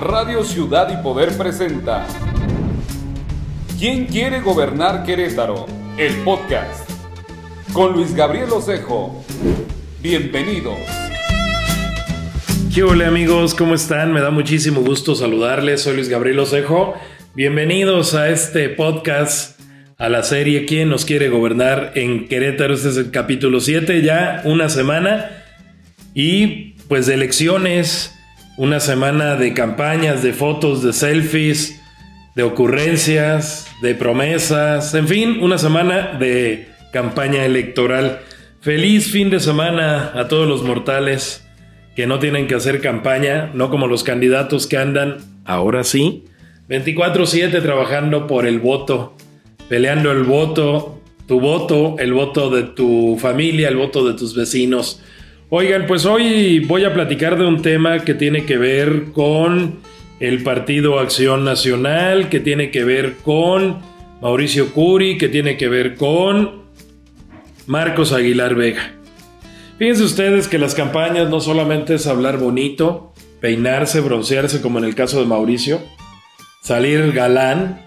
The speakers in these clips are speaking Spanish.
Radio Ciudad y Poder presenta ¿Quién quiere gobernar Querétaro? El podcast con Luis Gabriel Osejo. Bienvenidos. ¿Qué hola amigos? ¿Cómo están? Me da muchísimo gusto saludarles. Soy Luis Gabriel Osejo. Bienvenidos a este podcast, a la serie ¿Quién nos quiere gobernar en Querétaro? Este es el capítulo 7, ya una semana. Y pues de elecciones, una semana de campañas, de fotos, de selfies, de ocurrencias, de promesas, en fin, una semana de campaña electoral. Feliz fin de semana a todos los mortales que no tienen que hacer campaña, no como los candidatos que andan, ahora sí, 24/7 trabajando por el voto, peleando el voto, tu voto, el voto de tu familia, el voto de tus vecinos. Oigan, pues hoy voy a platicar de un tema que tiene que ver con el Partido Acción Nacional, que tiene que ver con Mauricio Curi, que tiene que ver con Marcos Aguilar Vega. Fíjense ustedes que las campañas no solamente es hablar bonito, peinarse, broncearse como en el caso de Mauricio, salir galán,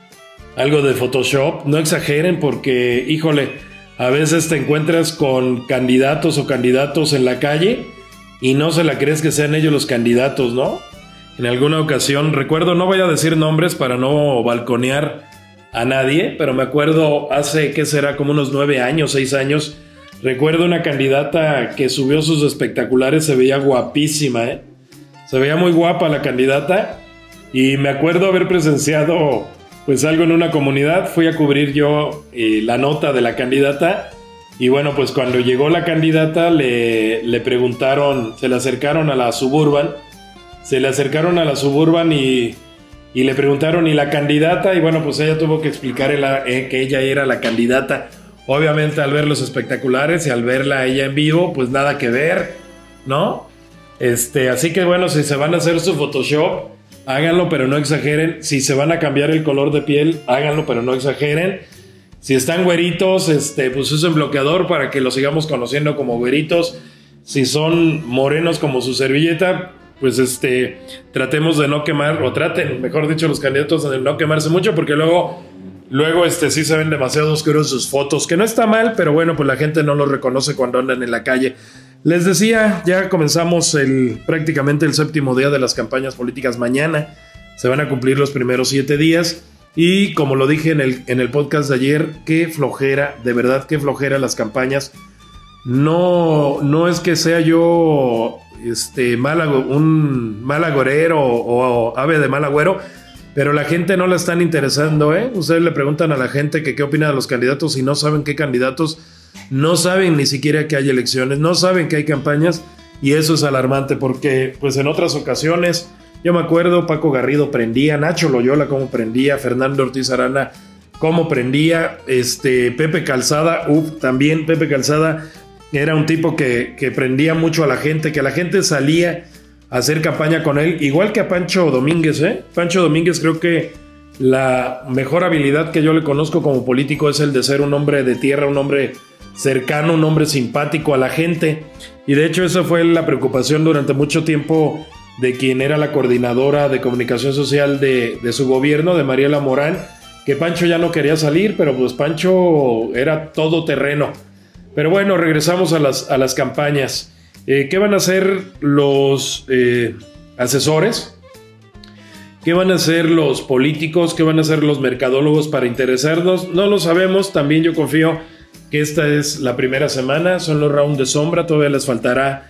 algo de Photoshop, no exageren porque, híjole, a veces te encuentras con candidatos o candidatos en la calle y no se la crees que sean ellos los candidatos, ¿no? En alguna ocasión, recuerdo, no voy a decir nombres para no balconear a nadie, pero me acuerdo hace, ¿qué será? Como unos nueve años, seis años, recuerdo una candidata que subió sus espectaculares, se veía guapísima, ¿eh? Se veía muy guapa la candidata y me acuerdo haber presenciado pues algo en una comunidad, fui a cubrir yo eh, la nota de la candidata y bueno, pues cuando llegó la candidata le, le, preguntaron, se le acercaron a la suburban, se le acercaron a la suburban y, y le preguntaron, ¿y la candidata? Y bueno, pues ella tuvo que explicar eh, que ella era la candidata. Obviamente al ver los espectaculares y al verla ella en vivo, pues nada que ver, ¿no? Este, así que bueno, si se van a hacer su Photoshop, háganlo, pero no exageren. Si se van a cambiar el color de piel, háganlo, pero no exageren. Si están güeritos, este, pues usen bloqueador para que los sigamos conociendo como güeritos. Si son morenos como su servilleta, pues este, tratemos de no quemar, o traten, mejor dicho, los candidatos de no quemarse mucho, porque luego, luego, este, sí se ven demasiado oscuros sus fotos, que no está mal, pero bueno, pues la gente no los reconoce cuando andan en la calle. Les decía, ya comenzamos el, prácticamente el séptimo día de las campañas políticas mañana. Se van a cumplir los primeros siete días. Y como lo dije en el, en el podcast de ayer, qué flojera, de verdad qué flojera las campañas. No, no es que sea yo este, un mal agorero o, o, ave de mal agüero, pero la gente no la están interesando. ¿eh? Ustedes le preguntan a la gente que qué opina de los candidatos y no saben qué candidatos no saben ni siquiera que hay elecciones, no saben que hay campañas y eso es alarmante porque pues en otras ocasiones, yo me acuerdo, Paco Garrido prendía, Nacho Loyola cómo prendía, Fernando Ortiz Arana cómo prendía, este, Pepe Calzada, uff, también Pepe Calzada era un tipo que, que prendía mucho a la gente, que la gente salía a hacer campaña con él, igual que a Pancho Domínguez, ¿eh? Pancho Domínguez creo que la mejor habilidad que yo le conozco como político es el de ser un hombre de tierra, un hombre cercano, un hombre simpático a la gente. Y de hecho esa fue la preocupación durante mucho tiempo de quien era la coordinadora de comunicación social de, su gobierno, de Mariela Morán, que Pancho ya no quería salir, pero pues Pancho era todo terreno. Pero bueno, regresamos a las, a las campañas. Eh, ¿Qué van a hacer los eh, asesores? ¿Qué van a hacer los políticos? ¿Qué van a hacer los mercadólogos para interesarnos? No lo sabemos, también yo confío que esta es la primera semana, son los rounds de sombra, todavía les faltará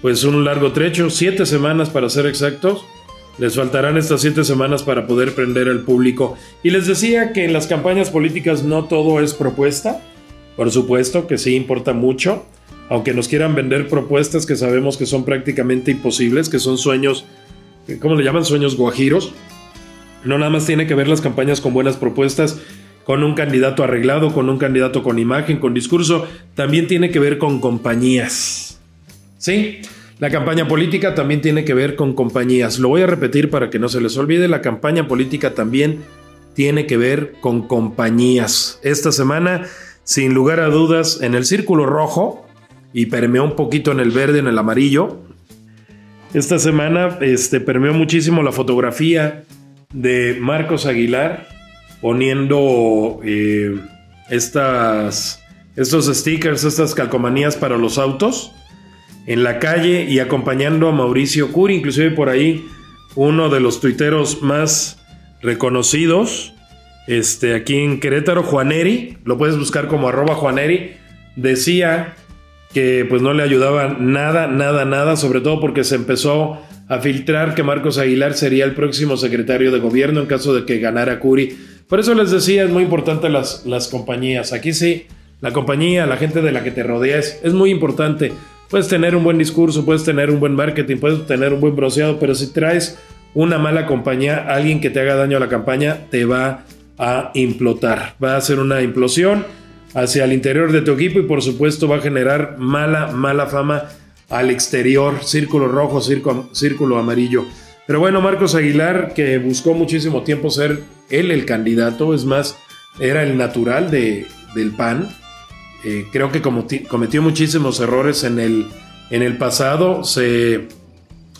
pues un largo trecho, siete semanas para ser exactos. Les faltarán estas siete semanas para poder prender al público. Y les decía que en las campañas políticas no todo es propuesta. Por supuesto que sí importa mucho. Aunque nos quieran vender propuestas que sabemos que son prácticamente imposibles, que son sueños, ¿cómo le llaman? Sueños guajiros. No nada más tiene que ver las campañas con buenas propuestas con un candidato arreglado, con un candidato con imagen, con discurso, también tiene que ver con compañías. ¿Sí? La campaña política también tiene que ver con compañías. Lo voy a repetir para que no se les olvide, la campaña política también tiene que ver con compañías. Esta semana, sin lugar a dudas, en el círculo rojo, y permeó un poquito en el verde, en el amarillo, esta semana este, permeó muchísimo la fotografía de Marcos Aguilar poniendo eh, estas, estos stickers, estas calcomanías para los autos en la calle y acompañando a Mauricio Curi, inclusive por ahí uno de los tuiteros más reconocidos, este, aquí en Querétaro, Juaneri, lo puedes buscar como arroba Juaneri, decía que pues no le ayudaba nada, nada, nada, sobre todo porque se empezó a filtrar que Marcos Aguilar sería el próximo secretario de gobierno en caso de que ganara Curi. Por eso les decía, es muy importante las, las compañías. Aquí sí, la compañía, la gente de la que te rodeas, es muy importante. Puedes tener un buen discurso, puedes tener un buen marketing, puedes tener un buen bronceado, pero si traes una mala compañía, alguien que te haga daño a la campaña, te va a implotar. Va a ser una implosión hacia el interior de tu equipo y por supuesto va a generar mala, mala fama al exterior, círculo rojo, círculo amarillo. Pero bueno, Marcos Aguilar, que buscó muchísimo tiempo ser él el candidato, es más, era el natural de, del PAN. Eh, creo que cometió muchísimos errores en el, en el pasado. Se,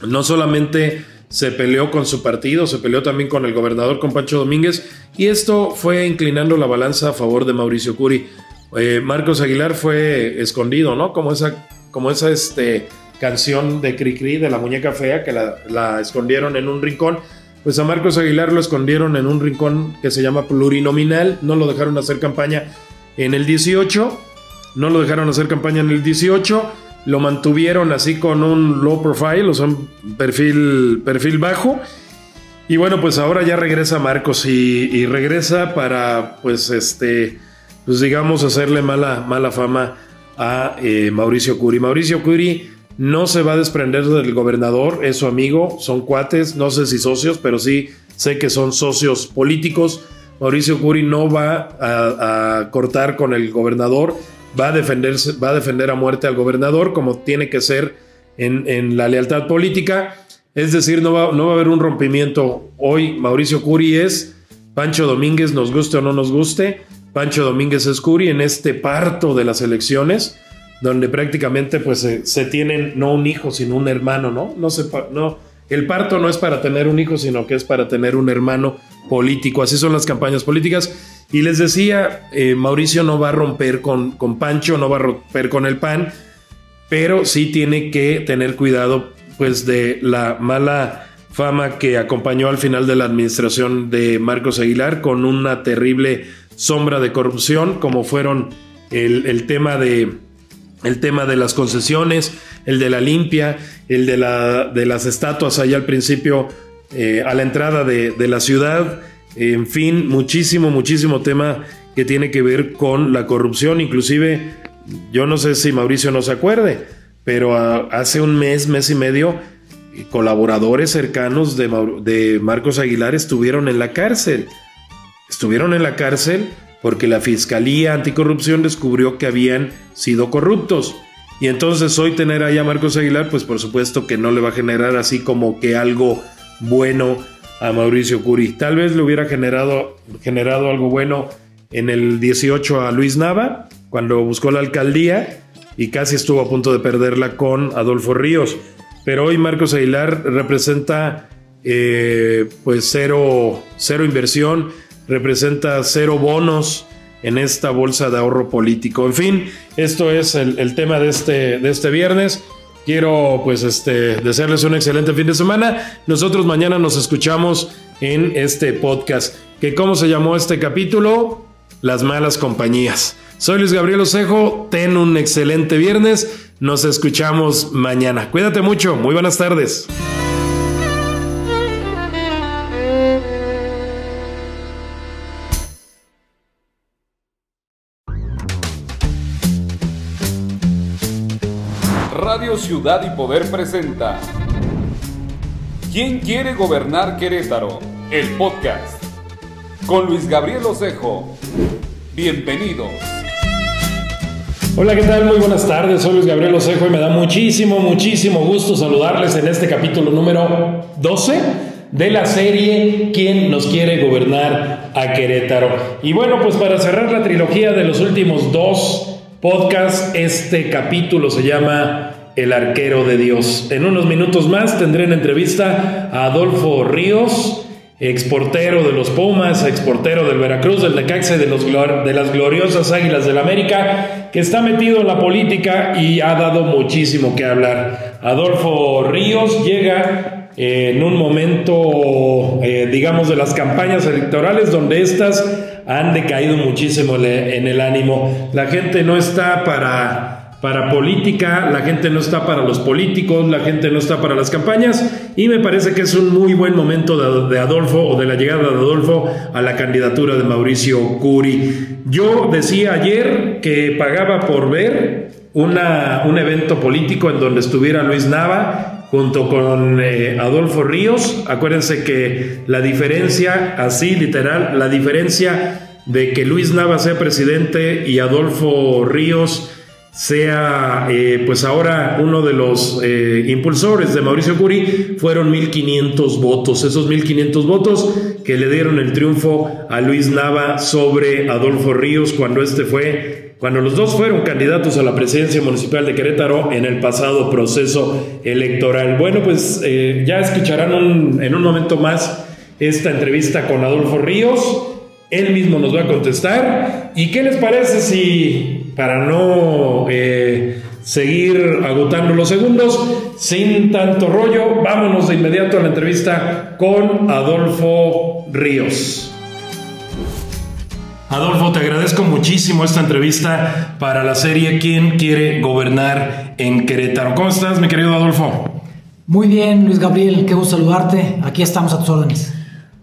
no solamente se peleó con su partido, se peleó también con el gobernador, con Pancho Domínguez, y esto fue inclinando la balanza a favor de Mauricio Curi. Eh, Marcos Aguilar fue escondido, ¿no? Como esa, como esa este, canción de Cricri de la muñeca fea que la, escondieron en un rincón. Pues a Marcos Aguilar lo escondieron en un rincón que se llama plurinominal, no lo dejaron hacer campaña en el 18, no lo dejaron hacer campaña en el 18 lo mantuvieron así con un low profile, o sea, un perfil, perfil bajo. Y bueno, pues ahora ya regresa Marcos y, regresa para, pues, este, pues digamos, hacerle mala, mala fama a eh, Mauricio Curi. Mauricio Curi no se va a desprender del gobernador, es su amigo, son cuates, no sé si socios, pero sí sé que son socios políticos. Mauricio Curi no va a cortar con el gobernador, va a, defenderse, va a defender a muerte al gobernador, como tiene que ser en, la lealtad política. Es decir, no va, no va a haber un rompimiento. Hoy Mauricio Curi es Pancho Domínguez, nos guste o no nos guste. Pancho Domínguez es Curi en este parto de las elecciones, donde prácticamente pues se, tienen no un hijo, sino un hermano, ¿no? No, se, no el parto no es para tener un hijo, sino que es para tener un hermano político. Así son las campañas políticas. Y les decía, eh, Mauricio no va a romper con, con Pancho, no va a romper con el PAN, pero sí tiene que tener cuidado pues de la mala fama que acompañó al final de la administración de Marcos Aguilar con una terrible sombra de corrupción como fueron el, tema de el tema de las concesiones, el de la limpia, el de, la, de las estatuas allá al principio eh, a la entrada de, de la ciudad, en fin, muchísimo, muchísimo tema que tiene que ver con la corrupción. Inclusive, yo no sé si Mauricio no se acuerde, pero hace un mes, mes y medio, colaboradores cercanos de, de Marcos Aguilar estuvieron en la cárcel. Estuvieron en la cárcel porque la Fiscalía Anticorrupción descubrió que habían sido corruptos. Y entonces hoy tener ahí a Marcos Aguilar, pues por supuesto que no le va a generar así como que algo bueno a Mauricio Curi. Tal vez le hubiera generado, generado algo bueno en el 18 a Luis Nava, cuando buscó la alcaldía y casi estuvo a punto de perderla con Adolfo Ríos. Pero hoy Marcos Aguilar representa eh, pues cero, cero inversión, representa cero bonos en esta bolsa de ahorro político. En fin, esto es el, tema de este, de este viernes. Quiero pues este desearles un excelente fin de semana. Nosotros mañana nos escuchamos en este podcast. ¿Que ¿Cómo se llamó este capítulo? Las malas compañías. Soy Luis Gabriel Osejo, ten un excelente viernes. Nos escuchamos mañana. Cuídate mucho. Muy buenas tardes. Ciudad y Poder presenta ¿Quién quiere gobernar Querétaro? El podcast con Luis Gabriel Osejo. Bienvenidos. Hola, ¿qué tal? Muy buenas tardes. Soy Luis Gabriel Osejo y me da muchísimo, muchísimo gusto saludarles en este capítulo número 12 de la serie ¿Quién nos quiere gobernar a Querétaro? Y bueno, pues para cerrar la trilogía de los últimos dos podcasts, este capítulo se llama el arquero de Dios. En unos minutos más tendré en entrevista a Adolfo Ríos, exportero de los Pumas, exportero del Veracruz, del Necaxa de, los, de las gloriosas Águilas del América, que está metido en la política y ha dado muchísimo que hablar. Adolfo Ríos llega en un momento, eh, digamos, de las campañas electorales donde estas han decaído muchísimo en el ánimo. La gente no está para para política, la gente no está para los políticos, la gente no está para las campañas y me parece que es un muy buen momento de, Adolfo o de la llegada de Adolfo a la candidatura de Mauricio Curi. Yo decía ayer que pagaba por ver una, un evento político en donde estuviera Luis Nava junto con eh, Adolfo Ríos. Acuérdense que la diferencia, así literal, la diferencia de que Luis Nava sea presidente y Adolfo Ríos sea eh, pues ahora uno de los eh, impulsores de Mauricio Curi, fueron 1.500 votos. Esos 1.500 votos que le dieron el triunfo a Luis Nava sobre Adolfo Ríos cuando este fue, cuando los dos fueron candidatos a la presidencia municipal de Querétaro en el pasado proceso electoral. Bueno, pues eh, ya escucharán en un momento más esta entrevista con Adolfo Ríos. Él mismo nos va a contestar. ¿Y qué les parece si para no eh, seguir agotando los segundos, sin tanto rollo, vámonos de inmediato a la entrevista con Adolfo Ríos. Adolfo, te agradezco muchísimo esta entrevista para la serie ¿Quién quiere gobernar en Querétaro? ¿Cómo estás, mi querido Adolfo? Muy bien, Luis Gabriel, qué gusto saludarte. Aquí estamos a tus órdenes.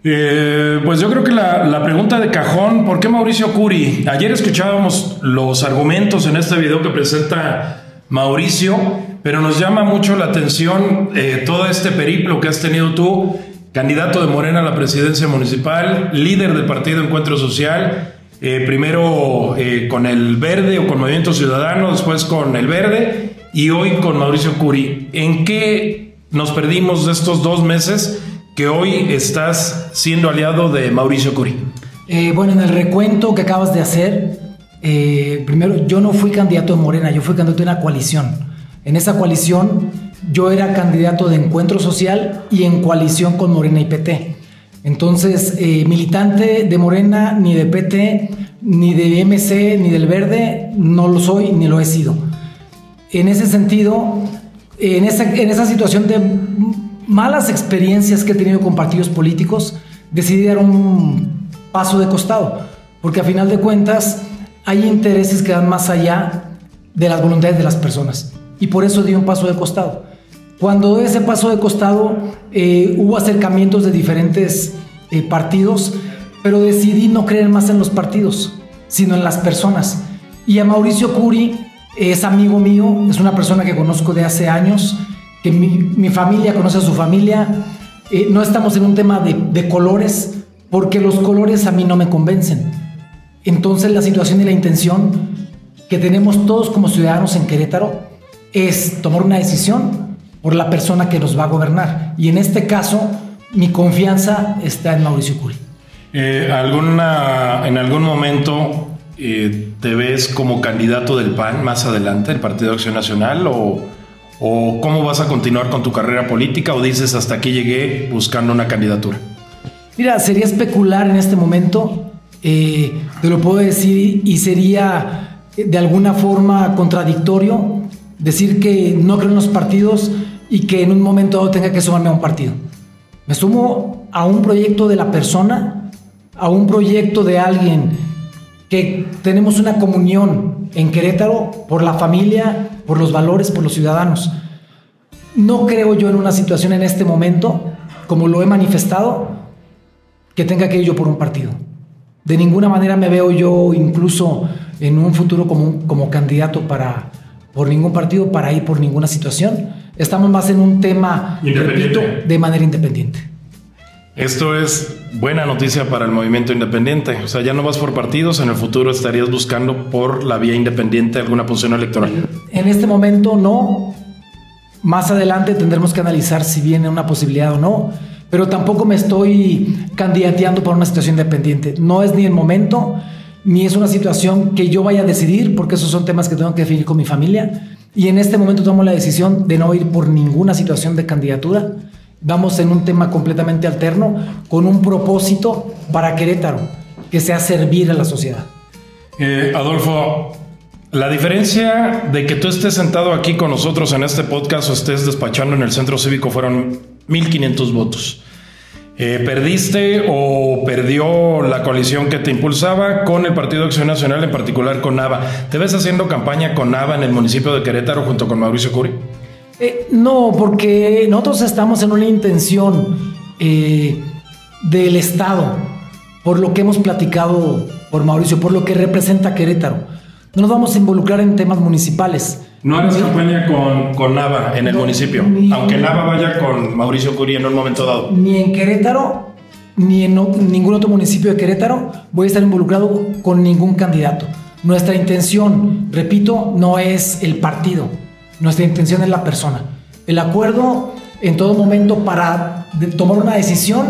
Eh, pues yo creo que la, pregunta de cajón, ¿por qué Mauricio Curi? Ayer escuchábamos los argumentos en este video que presenta Mauricio, pero nos llama mucho la atención eh, todo este periplo que has tenido tú, candidato de Morena a la presidencia municipal, líder del Partido Encuentro Social, eh, primero con el Verde o con Movimiento Ciudadano, después con el Verde y hoy con Mauricio Curi. ¿En qué nos perdimos estos dos meses? que hoy estás siendo aliado de Mauricio Curi. Eh, bueno, en el recuento que acabas de hacer, eh, primero yo no fui candidato de Morena, yo fui candidato de una coalición. En esa coalición yo era candidato de Encuentro Social y en coalición con Morena y PT. Entonces, eh, militante de Morena, ni de PT, ni de MC, ni del Verde, no lo soy ni lo he sido. En ese sentido, en esa, en esa situación de malas experiencias que he tenido con partidos políticos, decidí dar un paso de costado, porque a final de cuentas hay intereses que van más allá de las voluntades de las personas. Y por eso di un paso de costado. Cuando doy ese paso de costado, eh, hubo acercamientos de diferentes eh, partidos, pero decidí no creer más en los partidos, sino en las personas. Y a Mauricio Curi es amigo mío, es una persona que conozco de hace años, mi, familia conoce a su familia. Eh, no estamos en un tema de, de colores, porque los colores a mí no me convencen. Entonces la situación y la intención que tenemos todos como ciudadanos en Querétaro es tomar una decisión por la persona que nos va a gobernar. Y en este caso, mi confianza está en Mauricio Curi. Eh, ¿alguna, ¿En algún momento eh, te ves como candidato del PAN más adelante, el Partido Acción Nacional, o, ¿O cómo vas a continuar con tu carrera política o dices hasta aquí llegué buscando una candidatura? Mira, sería especular en este momento, eh, te lo puedo decir, y sería de alguna forma contradictorio decir que no creo en los partidos y que en un momento tenga que sumarme a un partido. Me sumo a un proyecto de la persona, a un proyecto de alguien que tenemos una comunión en Querétaro por la familia, por los valores, por los ciudadanos. No creo yo en una situación en este momento, como lo he manifestado, que tenga que ir yo por un partido. De ninguna manera me veo yo incluso en un futuro como, como candidato para, por ningún partido, para ir por ninguna situación. Estamos más en un tema, repito, de manera independiente. Esto es buena noticia para el movimiento independiente. O sea, ya no vas por partidos, en el futuro estarías buscando por la vía independiente alguna posición electoral. En este momento no. Más adelante tendremos que analizar si viene una posibilidad o no. Pero tampoco me estoy candidateando por una situación independiente. No es ni el momento, ni es una situación que yo vaya a decidir, porque esos son temas que tengo que definir con mi familia. Y en este momento tomamos la decisión de no ir por ninguna situación de candidatura. Vamos en un tema completamente alterno, con un propósito para Querétaro, que sea servir a la sociedad. Eh, Adolfo, la diferencia de que tú estés sentado aquí con nosotros en este podcast o estés despachando en el centro cívico fueron 1.500 votos. Eh, ¿Perdiste o perdió la coalición que te impulsaba con el Partido Acción Nacional, en particular con Nava? ¿Te ves haciendo campaña con Nava en el municipio de Querétaro junto con Mauricio Curi? Eh, no, porque nosotros estamos en una intención eh, del Estado, por lo que hemos platicado por Mauricio, por lo que representa Querétaro. No nos vamos a involucrar en temas municipales. No hagas campaña con, con, Nava en el municipio, aunque Nava vaya con Mauricio Curi en un momento dado. Ni en Querétaro, ni en ningún otro municipio de Querétaro voy a estar involucrado con ningún candidato. Nuestra intención, repito, no es el partido, nuestra intención es la persona. El acuerdo en todo momento para tomar una decisión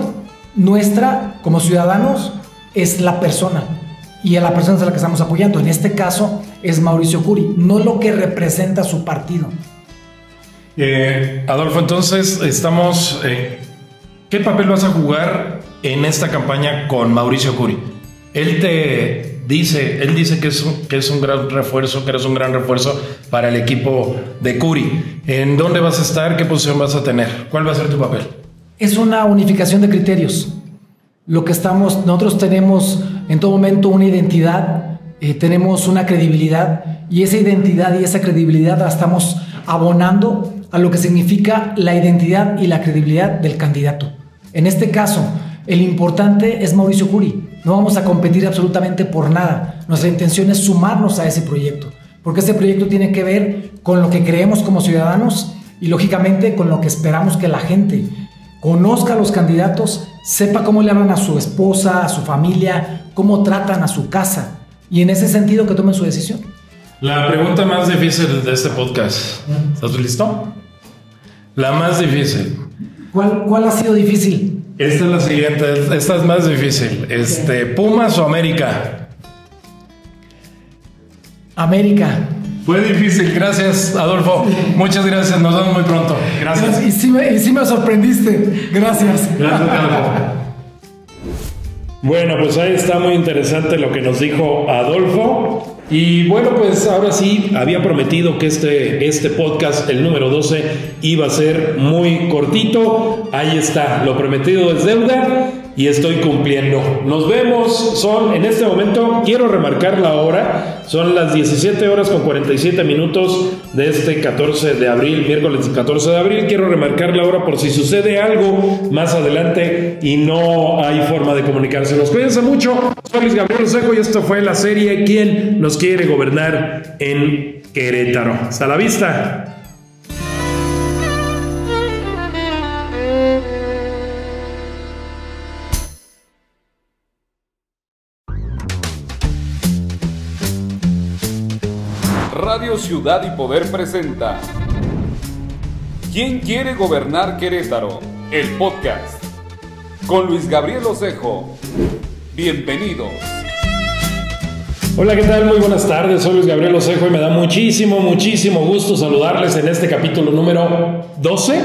nuestra como ciudadanos es la persona y a la persona a la que estamos apoyando. En este caso es Mauricio Curi, no lo que representa su partido. Eh, Adolfo, entonces estamos... Eh, ¿Qué papel vas a jugar en esta campaña con Mauricio Curi? Él te dice, él dice que es, un, que es un gran refuerzo, que eres un gran refuerzo para el equipo de Curi. ¿En dónde vas a estar? ¿Qué posición vas a tener? ¿Cuál va a ser tu papel? Es una unificación de criterios. Lo que estamos, nosotros tenemos en todo momento una identidad, eh, tenemos una credibilidad y esa identidad y esa credibilidad la estamos abonando a lo que significa la identidad y la credibilidad del candidato. En este caso, el importante es Mauricio Curi. No vamos a competir absolutamente por nada. Nuestra intención es sumarnos a ese proyecto, porque ese proyecto tiene que ver con lo que creemos como ciudadanos y lógicamente con lo que esperamos que la gente conozca a los candidatos, sepa cómo le hablan a su esposa, a su familia, cómo tratan a su casa y en ese sentido que tomen su decisión. La pregunta más difícil de este podcast. ¿Estás listo? La más difícil. ¿Cuál, cuál ha sido difícil? Esta es la siguiente, esta es más difícil. Este, ¿Pumas o América? América. Fue difícil, gracias Adolfo. Muchas gracias, nos vemos muy pronto. Gracias. Y sí me, y sí me sorprendiste. Gracias. Gracias, Adolfo. Bueno, pues ahí está muy interesante lo que nos dijo Adolfo. Y bueno, pues ahora sí, había prometido que este, este podcast, el número 12, iba a ser muy cortito. Ahí está, lo prometido es deuda y estoy cumpliendo. Nos vemos, son en este momento, quiero remarcar la hora, son las 17 horas con 47 minutos de este 14 de abril, miércoles 14 de abril. Quiero remarcar la hora por si sucede algo más adelante y no hay forma de comunicarse. Nos cuídense mucho. Soy Luis Gabriel Seco y esto fue la serie ¿Quién nos quiere gobernar en Querétaro? Hasta la vista. Ciudad y Poder presenta ¿Quién quiere gobernar Querétaro? El podcast con Luis Gabriel Osejo. Bienvenidos. Hola, ¿qué tal? Muy buenas tardes. Soy Luis Gabriel Osejo y me da muchísimo, muchísimo gusto saludarles en este capítulo número 12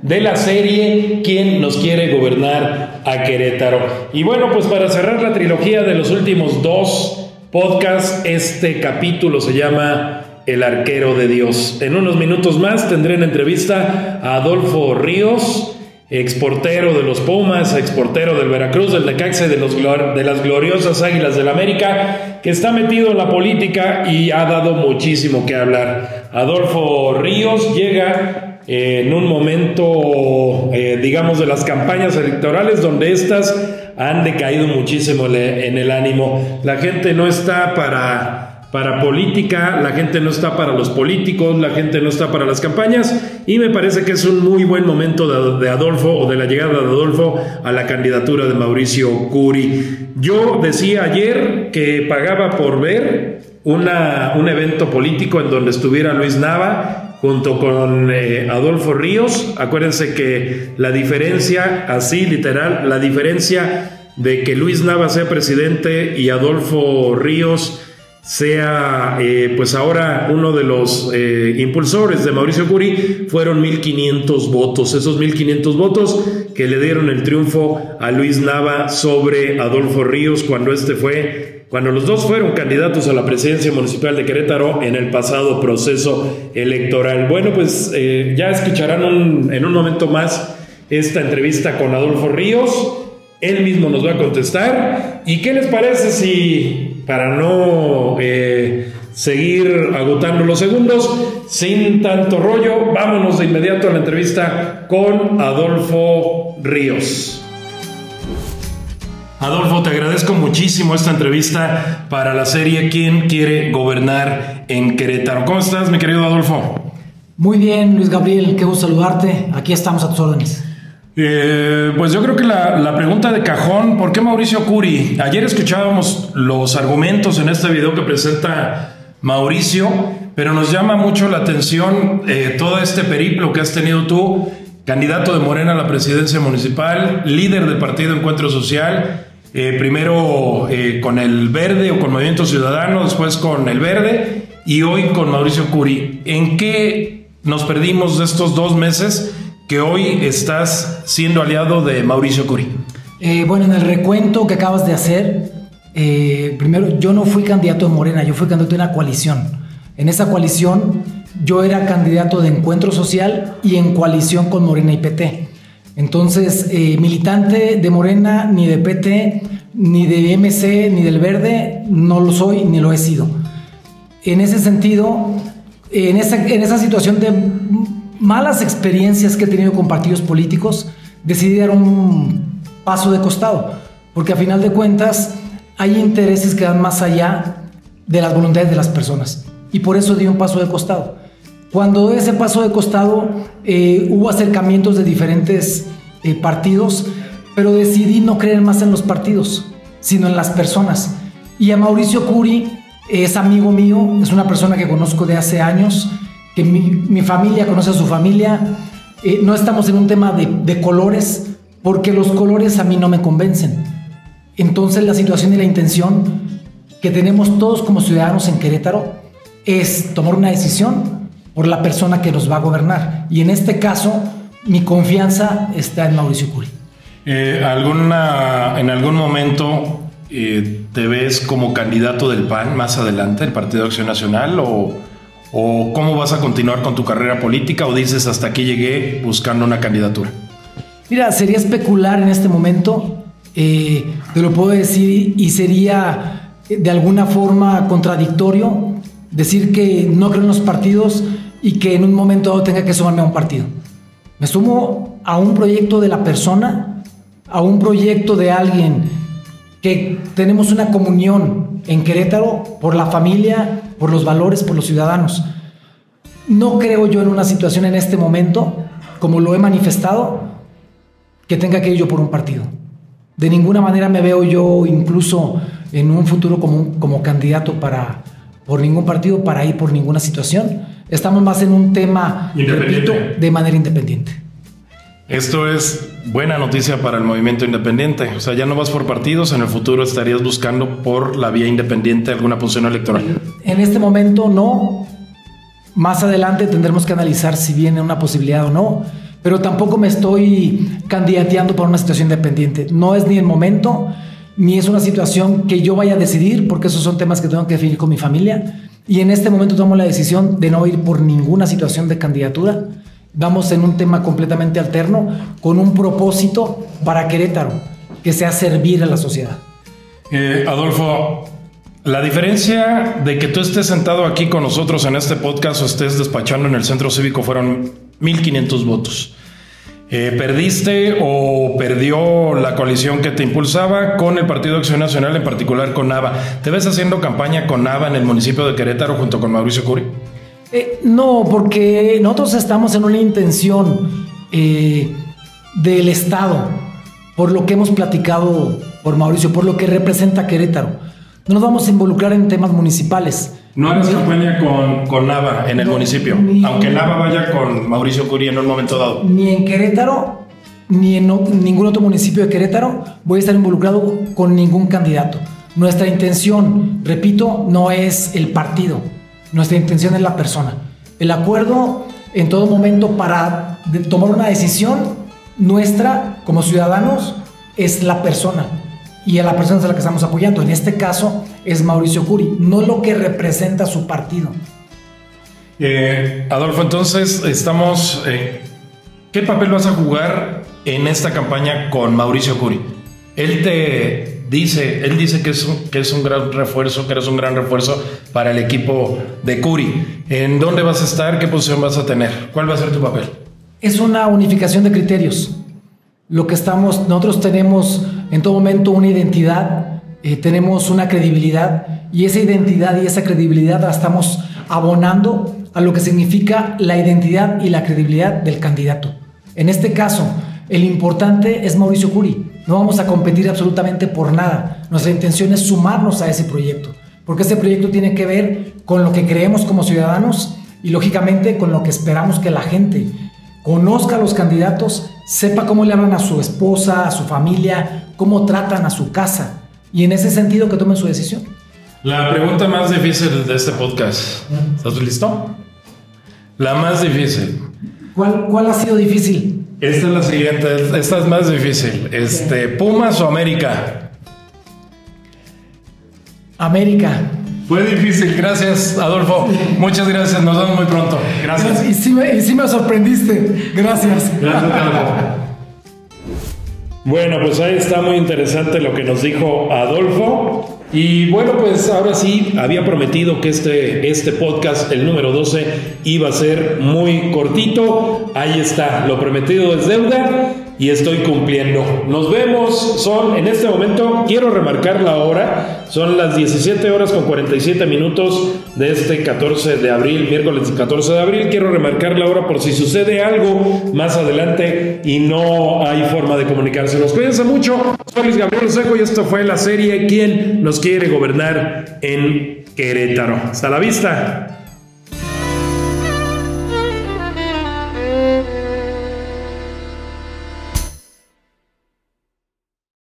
de la serie ¿Quién nos quiere gobernar a Querétaro? Y bueno, pues para cerrar la trilogía de los últimos dos podcasts, este capítulo se llama el arquero de Dios. En unos minutos más tendré en entrevista a Adolfo Ríos, exportero de los Pumas, exportero del Veracruz, del Necaxe, de, de las gloriosas Águilas del América, que está metido en la política y ha dado muchísimo que hablar. Adolfo Ríos llega en un momento, eh, digamos, de las campañas electorales donde estas han decaído muchísimo en el ánimo. La gente no está para para política, la gente no está para los políticos, la gente no está para las campañas y me parece que es un muy buen momento de, Adolfo o de la llegada de Adolfo a la candidatura de Mauricio Curi. Yo decía ayer que pagaba por ver una, un evento político en donde estuviera Luis Nava junto con eh, Adolfo Ríos. Acuérdense que la diferencia, así literal, la diferencia de que Luis Nava sea presidente y Adolfo Ríos sea eh, pues ahora uno de los eh, impulsores de Mauricio Curi, fueron 1.500 votos. Esos 1.500 votos que le dieron el triunfo a Luis Nava sobre Adolfo Ríos cuando este fue cuando los dos fueron candidatos a la presidencia municipal de Querétaro en el pasado proceso electoral. Bueno, pues eh, ya escucharán en un momento más esta entrevista con Adolfo Ríos. Él mismo nos va a contestar. ¿Y qué les parece si, para no eh, seguir agotando los segundos, sin tanto rollo, vámonos de inmediato a la entrevista con Adolfo Ríos? Adolfo, te agradezco muchísimo esta entrevista para la serie ¿Quién quiere gobernar en Querétaro? ¿Cómo estás, mi querido Adolfo? Muy bien, Luis Gabriel, qué gusto saludarte. Aquí estamos a tus órdenes. Eh, pues yo creo que la, pregunta de cajón, ¿por qué Mauricio Curi? Ayer escuchábamos los argumentos en este video que presenta Mauricio, pero nos llama mucho la atención eh, todo este periplo que has tenido tú, candidato de Morena a la presidencia municipal, líder del partido Encuentro Social, eh, primero con el verde o con Movimiento Ciudadano, después con el verde y hoy con Mauricio Curi. ¿En qué nos perdimos estos dos meses que hoy estás siendo aliado de Mauricio Curi? Eh, bueno, en el recuento que acabas de hacer, primero yo no fui candidato de Morena, yo fui candidato de una coalición. En esa coalición yo era candidato de Encuentro Social y en coalición con Morena y PT. Entonces, eh, militante de Morena, ni de PT, ni de MC, ni del Verde, no lo soy ni lo he sido. En ese sentido, en esa, en esa situación de malas experiencias que he tenido con partidos políticos, decidí dar un paso de costado, porque a final de cuentas hay intereses que van más allá de las voluntades de las personas. Y por eso di un paso de costado. Cuando ese paso de costado eh, hubo acercamientos de diferentes eh, partidos, pero decidí no creer más en los partidos, sino en las personas. Y a Mauricio Curi es amigo mío, es una persona que conozco de hace años, que mi, familia conoce a su familia. Eh, no estamos en un tema de, colores, porque los colores a mí no me convencen. Entonces la situación y la intención que tenemos todos como ciudadanos en Querétaro es tomar una decisión por la persona que nos va a gobernar. Y en este caso, mi confianza está en Mauricio Curi. Eh, ¿alguna, ¿En algún momento eh, te ves como candidato del PAN más adelante, el Partido de Acción Nacional? O, ¿O cómo vas a continuar con tu carrera política? ¿O dices hasta aquí llegué buscando una candidatura? Mira, sería especular en este momento, eh, te lo puedo decir, y sería de alguna forma contradictorio decir que no creo en los partidos y que en un momento tenga que sumarme a un partido. Me sumo a un proyecto de la persona, a un proyecto de alguien que tenemos una comunión en Querétaro por la familia, por los valores, por los ciudadanos. No creo yo en una situación en este momento, como lo he manifestado, que tenga que ir yo por un partido. De ninguna manera me veo yo incluso en un futuro como, como candidato para, por ningún partido, para ir por ninguna situación Estamos más en un tema, repito, de manera independiente. Esto es buena noticia para el movimiento independiente. O sea, ya no vas por partidos, en el futuro estarías buscando por la vía independiente alguna posición electoral. En este momento no. Más adelante tendremos que analizar si viene una posibilidad o no. Pero tampoco me estoy candidateando por una situación independiente. No es ni el momento, ni es una situación que yo vaya a decidir, porque esos son temas que tengo que definir con mi familia y en este momento tomo la decisión de no ir por ninguna situación de candidatura. Vamos en un tema completamente alterno, con un propósito para Querétaro, que sea servir a la sociedad. Eh, Adolfo, la diferencia de que tú estés sentado aquí con nosotros en este podcast o estés despachando en el centro cívico fueron 1.500 votos. Eh, ¿Perdiste o perdió la coalición que te impulsaba con el Partido Acción Nacional, en particular con Nava? ¿Te ves haciendo campaña con Nava en el municipio de Querétaro junto con Mauricio Curi? Eh, no, porque nosotros estamos en una intención eh, del Estado, por lo que hemos platicado por Mauricio, por lo que representa Querétaro. No nos vamos a involucrar en temas municipales. No harás campaña con, con, Nava en el municipio, aunque Nava vaya con Mauricio Curí en un momento dado. Ni en Querétaro, ni en ningún otro municipio de Querétaro voy a estar involucrado con ningún candidato. Nuestra intención, repito, no es el partido, nuestra intención es la persona. El acuerdo en todo momento para tomar una decisión nuestra como ciudadanos es la persona y a la persona es la que estamos apoyando. En este caso es Mauricio Curi, no lo que representa su partido. Eh, Adolfo, entonces estamos... Eh, ¿Qué papel vas a jugar en esta campaña con Mauricio Curi? Él te dice, él dice que es, un, que es un gran refuerzo, que eres un gran refuerzo para el equipo de Curi. ¿En dónde vas a estar? ¿Qué posición vas a tener? ¿Cuál va a ser tu papel? Es una unificación de criterios. Lo que estamos, nosotros tenemos en todo momento una identidad, eh, tenemos una credibilidad y esa identidad y esa credibilidad la estamos abonando a lo que significa la identidad y la credibilidad del candidato. En este caso, el importante es Mauricio Curi. No vamos a competir absolutamente por nada. Nuestra intención es sumarnos a ese proyecto, porque ese proyecto tiene que ver con lo que creemos como ciudadanos y lógicamente con lo que esperamos que la gente conozca a los candidatos, sepa cómo le hablan a su esposa, a su familia, cómo tratan a su casa y en ese sentido que tomen su decisión. La pregunta más difícil de este podcast. ¿Estás listo? La más difícil. ¿Cuál, cuál ha sido difícil? Esta es la siguiente, esta es más difícil. Este, ¿Pumas o América? América. Fue difícil, gracias Adolfo. Muchas gracias, nos vemos muy pronto. Gracias. Y sí me, y sí me sorprendiste. Gracias. Gracias, Adolfo. Bueno, pues ahí está muy interesante lo que nos dijo Adolfo. Y bueno, pues ahora sí, había prometido que este, este podcast, el número 12, iba a ser muy cortito. Ahí está, lo prometido es deuda y estoy cumpliendo. Nos vemos, son en este momento, quiero remarcar la hora, son las 17 horas con 47 minutos de este 14 de abril, miércoles 14 de abril. Quiero remarcar la hora por si sucede algo más adelante y no hay forma de comunicarse. Nos cuídense mucho. Soy Luis Gabriel Seco y esto fue la serie ¿Quién nos quiere gobernar en Querétaro? Hasta la vista.